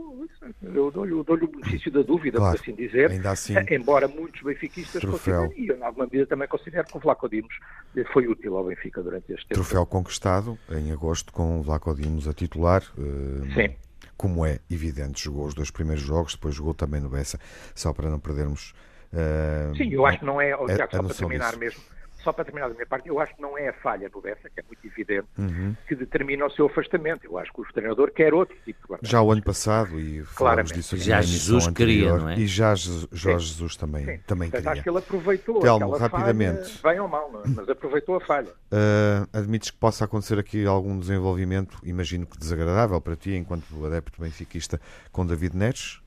eu dou-lhe dou o benefício da dúvida, Claro, por assim dizer, assim, eh, embora muitos benfiquistas considerem, e eu, em alguma medida também considero que o Vlaco Dimos eh, foi útil ao Benfica durante este tempo. Troféu conquistado em agosto com o Vlaco Dimos a titular. eh, Sim. Como é evidente, jogou os dois primeiros jogos, depois jogou também no Bessa, só para não perdermos. eh, Sim, eu acho que não é, Tiago, só para terminar disso. mesmo, só para terminar da minha parte, eu acho que não é a falha do Bessa, que é muito evidente, Uhum. que determina o seu afastamento. Eu acho que o treinador quer outro tipo de guarda Já o ano passado, e Claramente. disso aqui Já Jesus queria, anterior, não é? E já Jorge Jesus também, Sim. também Portanto, acho queria. que ele aproveitou Telmo, aquela rapidamente. falha, bem ou mal, não é? mas aproveitou a falha. Uh, admites que possa acontecer aqui algum desenvolvimento, imagino que desagradável para ti, enquanto adepto benfiquista, com David Neres?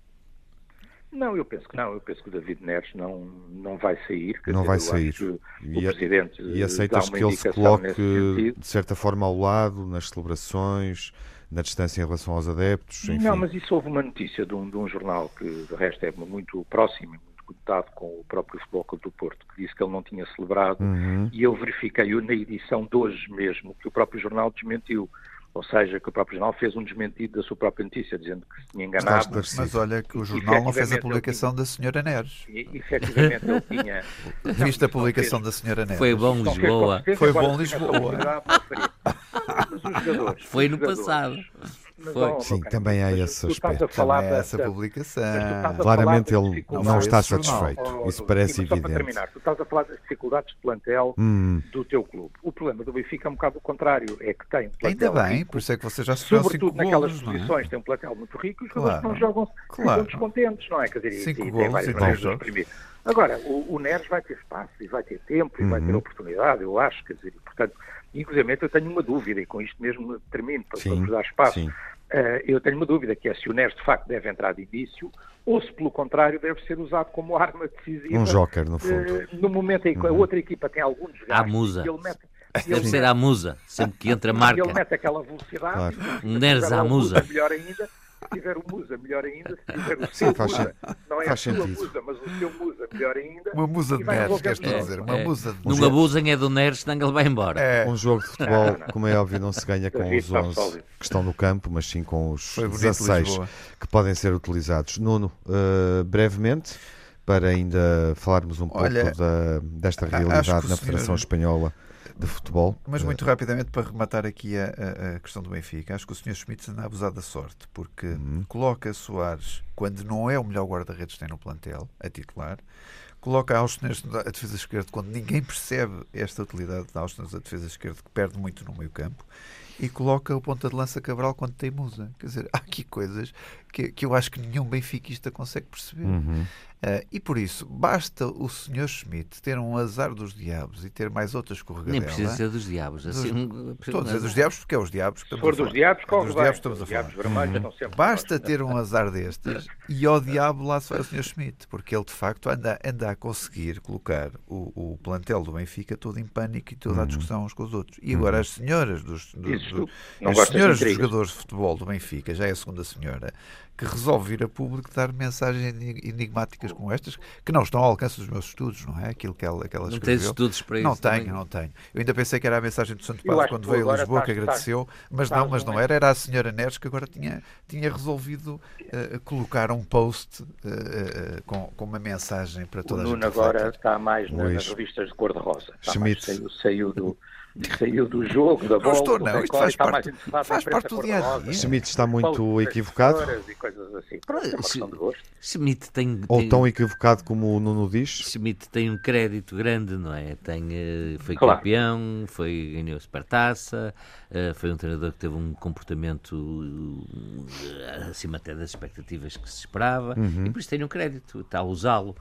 Não, eu penso que não. Eu penso que o David Neres não, não vai sair. Não dizer, vai sair. O E, Presidente e aceitas que ele se coloque, de certa forma, ao lado, nas celebrações, na distância em relação aos adeptos? Enfim. Não, mas isso houve uma notícia de um, de um jornal que, de resto, é muito próximo e muito conectado com o próprio Futebol Clube do Porto, que disse que ele não tinha celebrado Uhum. e eu verifiquei na edição de hoje mesmo que o próprio jornal desmentiu. Ou seja, que o próprio jornal fez um desmentido da sua própria notícia, dizendo que se tinha enganado. esclarecido. Mas olha que o jornal não fez a publicação da senhora Neres. E, efetivamente, ele tinha. Viste a publicação da senhora Neres? Foi bom fez Lisboa. Foi bom Lisboa. Mas Foi no passado. Mas, Foi. ó, Sim, também há esse tu estás aspecto. a falar Também é da- essa da- publicação. Claramente ele não está satisfeito. Oh, Isso oh, parece mas Só para evidente. terminar, tu estás a falar das dificuldades de plantel Hum, do teu clube. O problema do Benfica é um bocado o contrário, é que tem um Ainda plantel bem, rico, por isso é que você já sofreu sobretudo cinco naquelas golos, não é? posições, tem um plantel muito rico e os Claro. jogadores não jogam, Claro. descontentes, não é? Quer dizer, e- Cinco e, golos tem várias maneiras de exprimir. Agora, o, o Neres vai ter espaço e vai ter tempo e vai Uhum. ter oportunidade, eu acho, quer dizer, e, portanto, inclusive eu tenho uma dúvida, e com isto mesmo termino, para, para sim, vos dar espaço. sim. Eh, eu tenho uma dúvida, que é se o Neres de facto deve entrar de início ou se, pelo contrário, deve ser usado como arma decisiva. Um joker, no fundo. eh, no momento em que a outra equipa tem algum desgaste. À musa. e Ele mete, e Deve ele ser mete- à musa, sempre que entra e Ele marca. mete aquela velocidade. Claro. Um tiver à musa. Melhor ainda. Se tiver o Musa, melhor ainda. Se tiver o Sim, seu faz Musa, não é faz a sua sentido. Musa, mas o seu Musa, melhor ainda. Uma musa de Neres, queres tu tudo. dizer? Uma É. musa de Não abusem é do Neres, senão ele vai embora. É, Um jogo de futebol, Não, não. como é óbvio, não se ganha com os está 11 sólido. que estão no campo, mas sim com os foi bonito 16 Lisboa. que podem ser utilizados. Nuno, eh, brevemente, para ainda falarmos um pouco Olha, da, desta realidade na senhor- Federação Espanhola de Futebol. Mas Eh, muito rapidamente para rematar aqui a, a- a questão do Benfica, acho que o Sr. Schmidt anda a abusar da sorte, porque Uhum. coloca Soares quando não é o melhor guarda-redes que tem no plantel, a titular, coloca Austin a defesa esquerda quando ninguém percebe esta utilidade de Austin a defesa esquerda, que perde muito no meio campo, e coloca o ponta de lança Cabral quando tem musa. Quer dizer, há aqui coisas que, que eu acho que nenhum benfiquista consegue perceber. Uhum. Ah, e por isso, basta o Sr. Schmidt ter um azar dos diabos e ter mais outras Nem escorregadela. precisa ser dos diabos. Assim, Estou a dizer dos diabos porque é os diabos que Se estamos a falar. dos diabos, É corre dos diabos estamos a Os falar. sempre Basta ter um azar destes e ao diabo lá se vai o Sr. Schmidt, porque ele de facto anda, anda a conseguir colocar o, o plantel do Benfica todo em pânico e toda a discussão uns com os outros. E agora as senhoras dos, do- Isso, do- não as gosto de senhoras jogadores de futebol do Benfica, já é a segunda senhora, que resolve vir a público dar mensagens enig- enigmáticas como estas, que não estão ao alcance dos meus estudos, não é? Aquilo que ela, que ela Não escreveu. tens estudos para isso. Não tenho, também. não tenho. Eu ainda pensei que era a mensagem do Santo Padre quando veio a Lisboa, que estás- agradeceu, mas não, mas não era, era a senhora Neres que agora tinha, tinha resolvido eh, colocar um post eh, eh, com, com uma mensagem para O toda a gente. Nuno agora está mais na- nas revistas de cor-de-rosa. Saiu, saiu do, saiu do jogo, da bola. Não estou, não. Isto faz parte, faz parte do dia a dia. Schmidt está muito equivocado. E coisas assim. Pronto, é. Schmidt tem, Ou tem, tão equivocado como o Nuno diz. Schmidt tem um crédito grande, não é? Tem, eh, foi Claro. campeão, foi, ganhou a Supertaça, eh, foi um treinador que teve um comportamento eh, acima até das expectativas que se esperava Uhum. e por isso tem um crédito, está a usá-lo.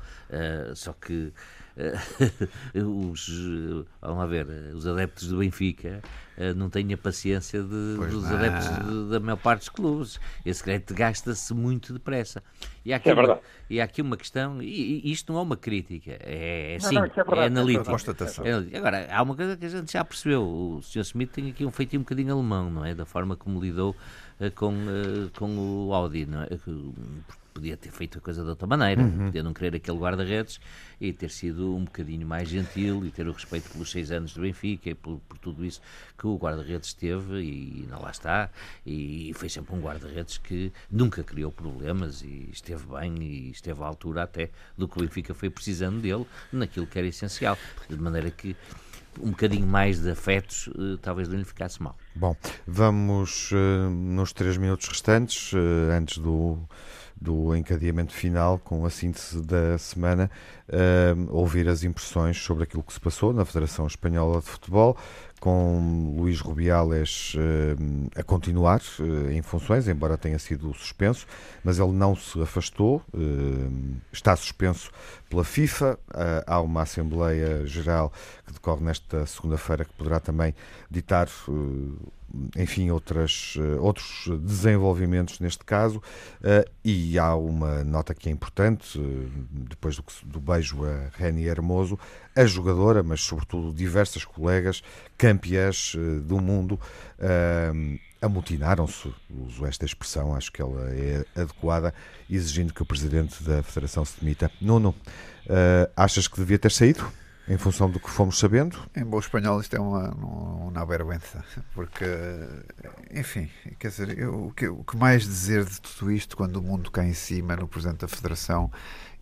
Só que os, eh, vamos lá ver, eh, os adeptos do Benfica eh, não têm a paciência de- Pois dos não. adeptos de- da maior parte dos clubes. Esse crédito gasta-se muito depressa. E há aqui, É uma, verdade. e há aqui uma questão, e, e isto não é uma crítica, é, é sim, não, é verdade, é é analítico. constatação. É analítico. Agora, há uma coisa que a gente já percebeu, o Sr. Smith tem aqui um feitio um bocadinho alemão, não é? Da forma como lidou eh, com, eh, com o Audi, não é? Que, porque Podia ter feito a coisa de outra maneira, podia não querer aquele guarda-redes e ter sido um bocadinho mais gentil e ter o respeito pelos seis anos do Benfica e por, por tudo isso que o guarda-redes teve e, não lá está. E foi sempre um guarda-redes que nunca criou problemas e esteve bem e esteve à altura até do que o Benfica foi precisando dele naquilo que era essencial. De maneira que um bocadinho mais de afetos eh, talvez não lhe ficasse mal. Bom, vamos eh, nos três minutos restantes, eh, antes do, do encadeamento final, com a síntese da semana, eh, ouvir as impressões sobre aquilo que se passou na Federação Espanhola de Futebol, com Luís Rubiales eh, a continuar eh, em funções, embora tenha sido suspenso, mas ele não se afastou, eh, está suspenso pela FIFA. Ah, há uma Assembleia Geral que decorre nesta segunda-feira que poderá também ditar, eh, enfim, outras, eh, outros desenvolvimentos neste caso. Eh, e há uma nota que é importante, eh, depois do, do beijo a Reni Hermoso, a jogadora, mas sobretudo diversas colegas campeãs do mundo, amotinaram-se, uso esta expressão, acho que ela é adequada, exigindo que o presidente da Federação se demita. Nuno, achas que devia ter saído? Em função do que fomos sabendo? Em bom espanhol isto é uma, uma vergüenza, porque, enfim, quer dizer, eu, o, que, o que mais dizer de tudo isto quando o mundo cai em cima no Presidente da Federação,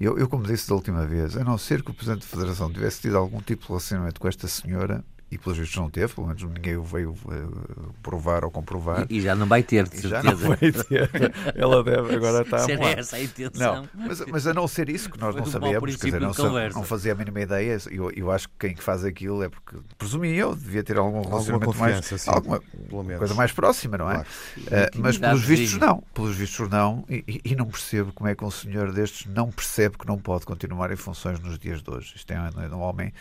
eu, eu como disse da última vez, a não ser que o Presidente da Federação tivesse tido algum tipo de relacionamento com esta senhora, e pelos vistos não teve, pelo menos ninguém o veio eh, provar ou comprovar, E, e já não vai ter, de e já não certeza. vai ter, ela deve agora estar a Se era moar. essa a intenção. Não, mas, mas a não ser isso, que nós Foi não sabemos, quer dizer, não, não fazia a mínima ideia, eu, eu acho que quem que faz aquilo é porque, presumia eu, devia ter algum Alguma relacionamento mais, alguma pelo menos. coisa mais próxima, não é? Claro. Eh, mas pelos vistos não, pelos vistos não, e, e- não percebo como é que um senhor destes não percebe que não pode continuar em funções nos dias de hoje. Isto é um, um homem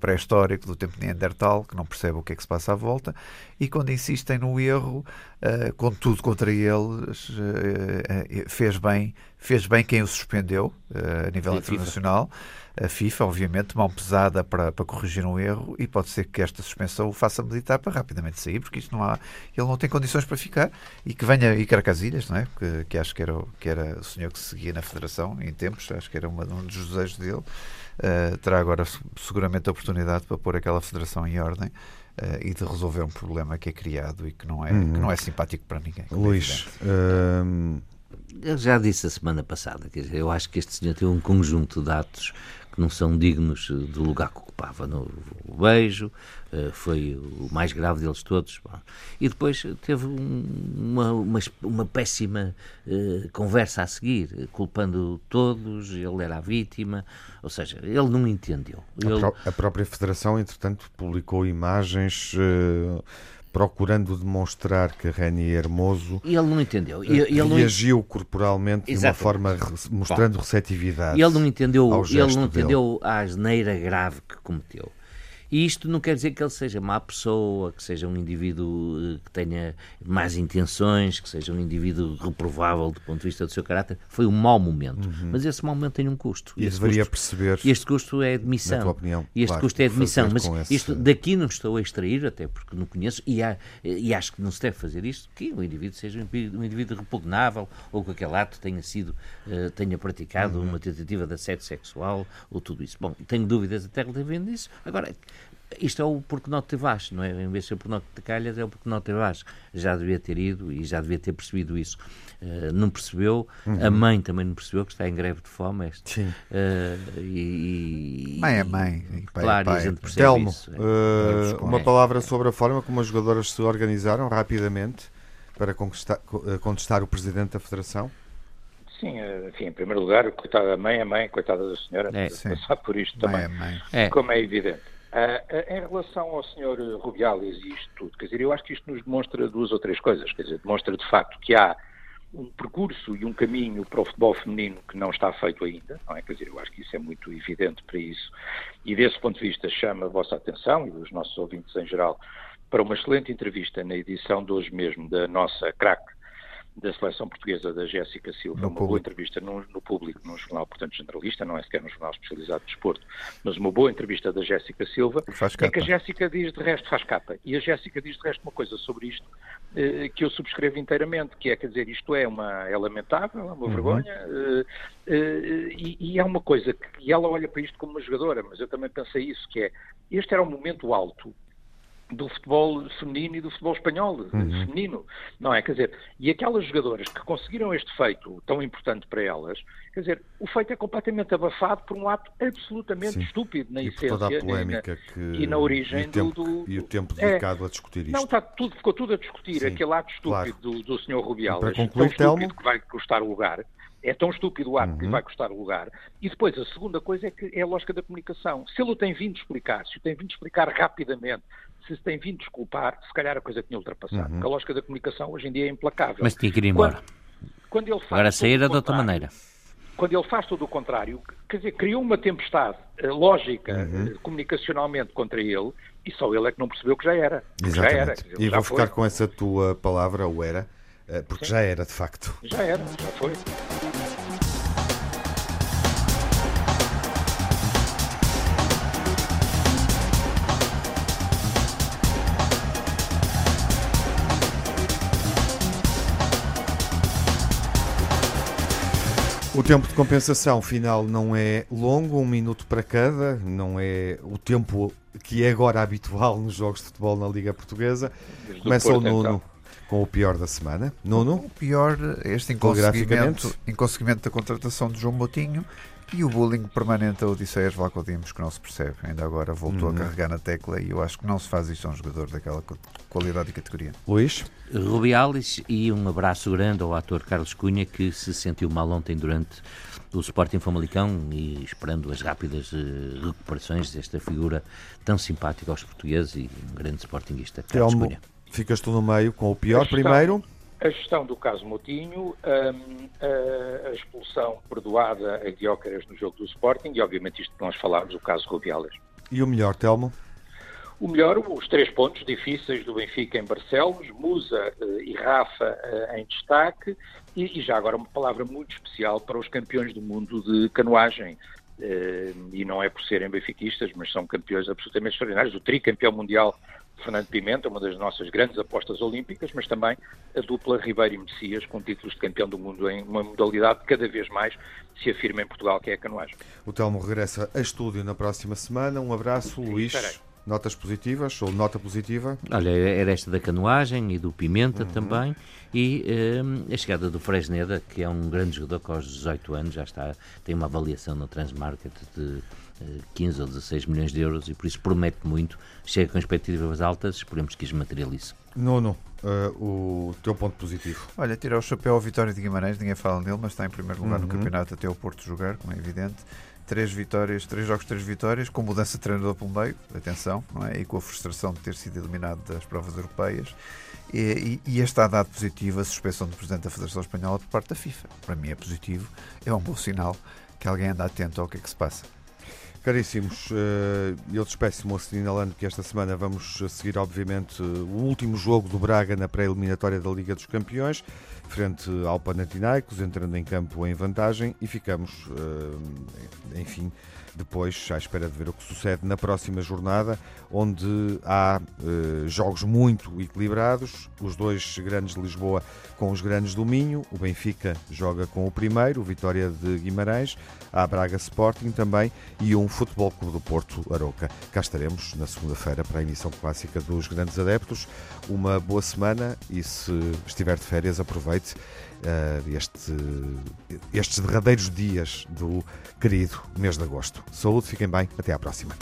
pré-histórico do tempo de Neandertal, que não percebe o que é que se passa à volta, e quando insistem no erro, eh, com tudo contra eles, eh, eh, fez bem, fez bem quem o suspendeu eh, a nível FIFA. internacional. A FIFA, obviamente, mão pesada para, para corrigir um erro e pode ser que esta suspensão o faça meditar para rapidamente sair, porque isto não há, ele não tem condições para ficar e que venha Iker Casilhas, não é? Que, que acho que era, o- que era o senhor que seguia na Federação em tempos, acho que era uma, um dos desejos dele. Eh, terá agora se- seguramente a oportunidade para pôr aquela Federação em ordem eh, e de resolver um problema que é criado e que não é, que não é simpático para ninguém. é Luís, hum, Eu já disse a semana passada, quer dizer, eu acho que este senhor tem um conjunto de atos que não são dignos do lugar que ocupava no o beijo, eh, foi o mais grave deles todos. E depois teve um- uma, uma, uma péssima eh, conversa a seguir, culpando todos, ele era a vítima, ou seja, ele não entendeu. a, Ele- a própria Federação, entretanto, publicou imagens eh, procurando demonstrar que Reni Hermoso E ele não entendeu. E- Ele, não, reagiu corporalmente de uma Exatamente. forma mostrando receptividade. ele não entendeu, ele não dele. entendeu a asneira grave que cometeu. E isto não quer dizer que ele seja má pessoa, que seja um indivíduo eh, que tenha más intenções, que seja um indivíduo reprovável do ponto de vista do seu caráter. Foi um mau momento. Mas esse mau momento tem um custo. Uhum. E Esse deveria custo- perceber, este custo é admissão. na tua opinião, Este claro, custo é admissão. Mas esse- isto, daqui não estou a extrair, até porque não conheço, e, há- e acho que não se deve fazer isto, que o indivíduo seja um indivíduo, repugnável ou que aquele ato tenha sido, eh, tenha praticado Uhum. uma tentativa de assédio sexual ou tudo isso. Bom, tenho dúvidas até relativamente disso. Agora, isto é o porque não te vais, não é? Em vez de ser porque não te calhas, é o porque não te vais. Já devia ter ido e já devia ter percebido isso. Uh, não percebeu, uhum. a mãe também não percebeu que está em greve de fome. Este. Sim. Uh, e, e, mãe é mãe. E pai é claro, é pai. a gente percebe Telmo, isso. Uh, uma palavra sobre a forma como as jogadoras se organizaram rapidamente para conquistar, contestar o presidente da Federação? Sim, enfim, em primeiro lugar, coitada da mãe, a mãe, coitada da senhora, é, passar por isto mãe também, mãe. É. como é evidente. Uh, em relação ao Sr. Rubiales e isto tudo, quer dizer, eu acho que isto nos demonstra duas ou três coisas, quer dizer, demonstra de facto que há um percurso e um caminho para o futebol feminino que não está feito ainda, não é? Quer dizer, eu acho que isso é muito evidente para isso. E desse ponto de vista chama a vossa atenção e dos nossos ouvintes em geral para uma excelente entrevista na edição de hoje mesmo da nossa craque da seleção portuguesa da Jéssica Silva, no uma público. boa entrevista no, no, público, num jornal, portanto, generalista, não é sequer num jornal especializado de desporto, mas uma boa entrevista da Jéssica Silva, em que a Jéssica diz de resto, faz capa, e a Jéssica diz de resto uma coisa sobre isto eh, que eu subscrevo inteiramente, que é, quer dizer, isto é, uma, é lamentável, é uma uhum. vergonha, eh, eh, e, e, é uma coisa que e ela olha para isto como uma jogadora, mas eu também pensei isso, que é, este era um momento alto do futebol feminino e do futebol espanhol uhum. feminino, não é? Quer dizer, e aquelas jogadoras que conseguiram este feito tão importante para elas, quer dizer, o feito é completamente abafado por um ato absolutamente Sim. estúpido na e essência e na, que, e na origem e tempo, do, do, E o tempo dedicado é, a discutir isto. Não, está tudo, ficou tudo a discutir, Sim, aquele ato estúpido claro. do, do Sr. Concluir, tão estúpido que vai custar o lugar, é tão estúpido o ato uhum. que lhe vai custar o lugar. E depois, a segunda coisa é que é a lógica da comunicação. Se ele o tem vindo explicar, se o tem vindo explicar rapidamente, se se tem vindo desculpar, se calhar a coisa tinha ultrapassado. Uhum. Porque a lógica da comunicação hoje em dia é implacável. Mas tinha que ir embora. Quando, quando ele faz Agora sair é de outra maneira. Quando ele faz tudo o contrário, quer dizer, criou uma tempestade uh, lógica uhum. uh, comunicacionalmente contra ele e só ele é que não percebeu que já era. Exatamente. Já era dizer, e vou ficar com essa tua palavra, o era, uh, porque Sim. já era de facto. Já era, já foi. O tempo de compensação final não é longo, um minuto para cada, não é o tempo que é agora habitual nos jogos de futebol na Liga Portuguesa. Começa o Nuno então. com o pior da semana. Nuno? O pior, este inconseguimento, inconseguimento da contratação de João Motinho e o bullying permanente a Odisseias Vlacodimos, que não se percebe. Ainda agora voltou uhum. a carregar na tecla e eu acho que não se faz isto a um jogador daquela qualidade e categoria. Luís? Rubiales e um abraço grande ao ator Carlos Cunha, que se sentiu mal ontem durante o Sporting Famalicão e esperando as rápidas uh, recuperações desta figura tão simpática aos portugueses e um grande sportinguista, Carlos Telmo, Cunha. Ficas tu no meio com o pior primeiro a gestão do caso Motinho, um, a, expulsão perdoada a Diócaras no jogo do Sporting e, obviamente, isto que nós falámos, o caso Rubiales. E o melhor, Telmo? O melhor, os três pontos difíceis do Benfica em Barcelos, Musa uh, e Rafa uh, em destaque, e, e, já agora uma palavra muito especial para os campeões do mundo de canoagem. Uh, e não é por serem benfiquistas, mas são campeões absolutamente extraordinários. O tricampeão mundial Fernando Pimenta, uma das nossas grandes apostas olímpicas, mas também a dupla Ribeiro e Messias, com títulos de campeão do mundo em uma modalidade que cada vez mais se afirma em Portugal, que é a canoagem. O Telmo regressa a estúdio na próxima semana. Um abraço, Sim, Luís. Estarei. Notas positivas ou nota positiva? Olha, era esta da canoagem e do Pimenta uhum. também. E um, a chegada do Fresneda, que é um grande jogador que aos 18 anos já está, tem uma avaliação no Transmarket de 15 ou 16 milhões de euros e por isso promete muito, chega com expectativas altas, esperemos que as materialize. Nono, uh, o teu ponto positivo. Olha, tirar o chapéu ao Vitória de Guimarães, ninguém fala nele, mas está em primeiro lugar uhum. no campeonato até o Porto jogar, como é evidente. Três vitórias, três jogos, três vitórias, com mudança de treinador pelo meio, atenção, não é? e com a frustração de ter sido eliminado das provas europeias. E, e, e está dado positivo a suspensão do Presidente da Federação Espanhola por parte da FIFA. Para mim é positivo, é um bom sinal que alguém anda atento ao que é que se passa. Caríssimos, eh, eu despeço-me assinalando que esta semana vamos seguir, obviamente, o último jogo do Braga na pré-eliminatória da Liga dos Campeões frente ao Panathinaikos, entrando em campo em vantagem e ficamos, enfim, depois à espera de ver o que sucede na próxima jornada, onde há eh, jogos muito equilibrados, os dois grandes de Lisboa com os grandes do Minho, o Benfica joga com o primeiro, o Vitória de Guimarães, a Braga Sporting também e um Futebol Clube do Porto Aroca. Cá estaremos na segunda-feira para a emissão clássica dos grandes adeptos. Uma boa semana e se estiver de férias aproveite uh, este, estes derradeiros dias do querido mês de agosto. Saúde, fiquem bem, até à próxima.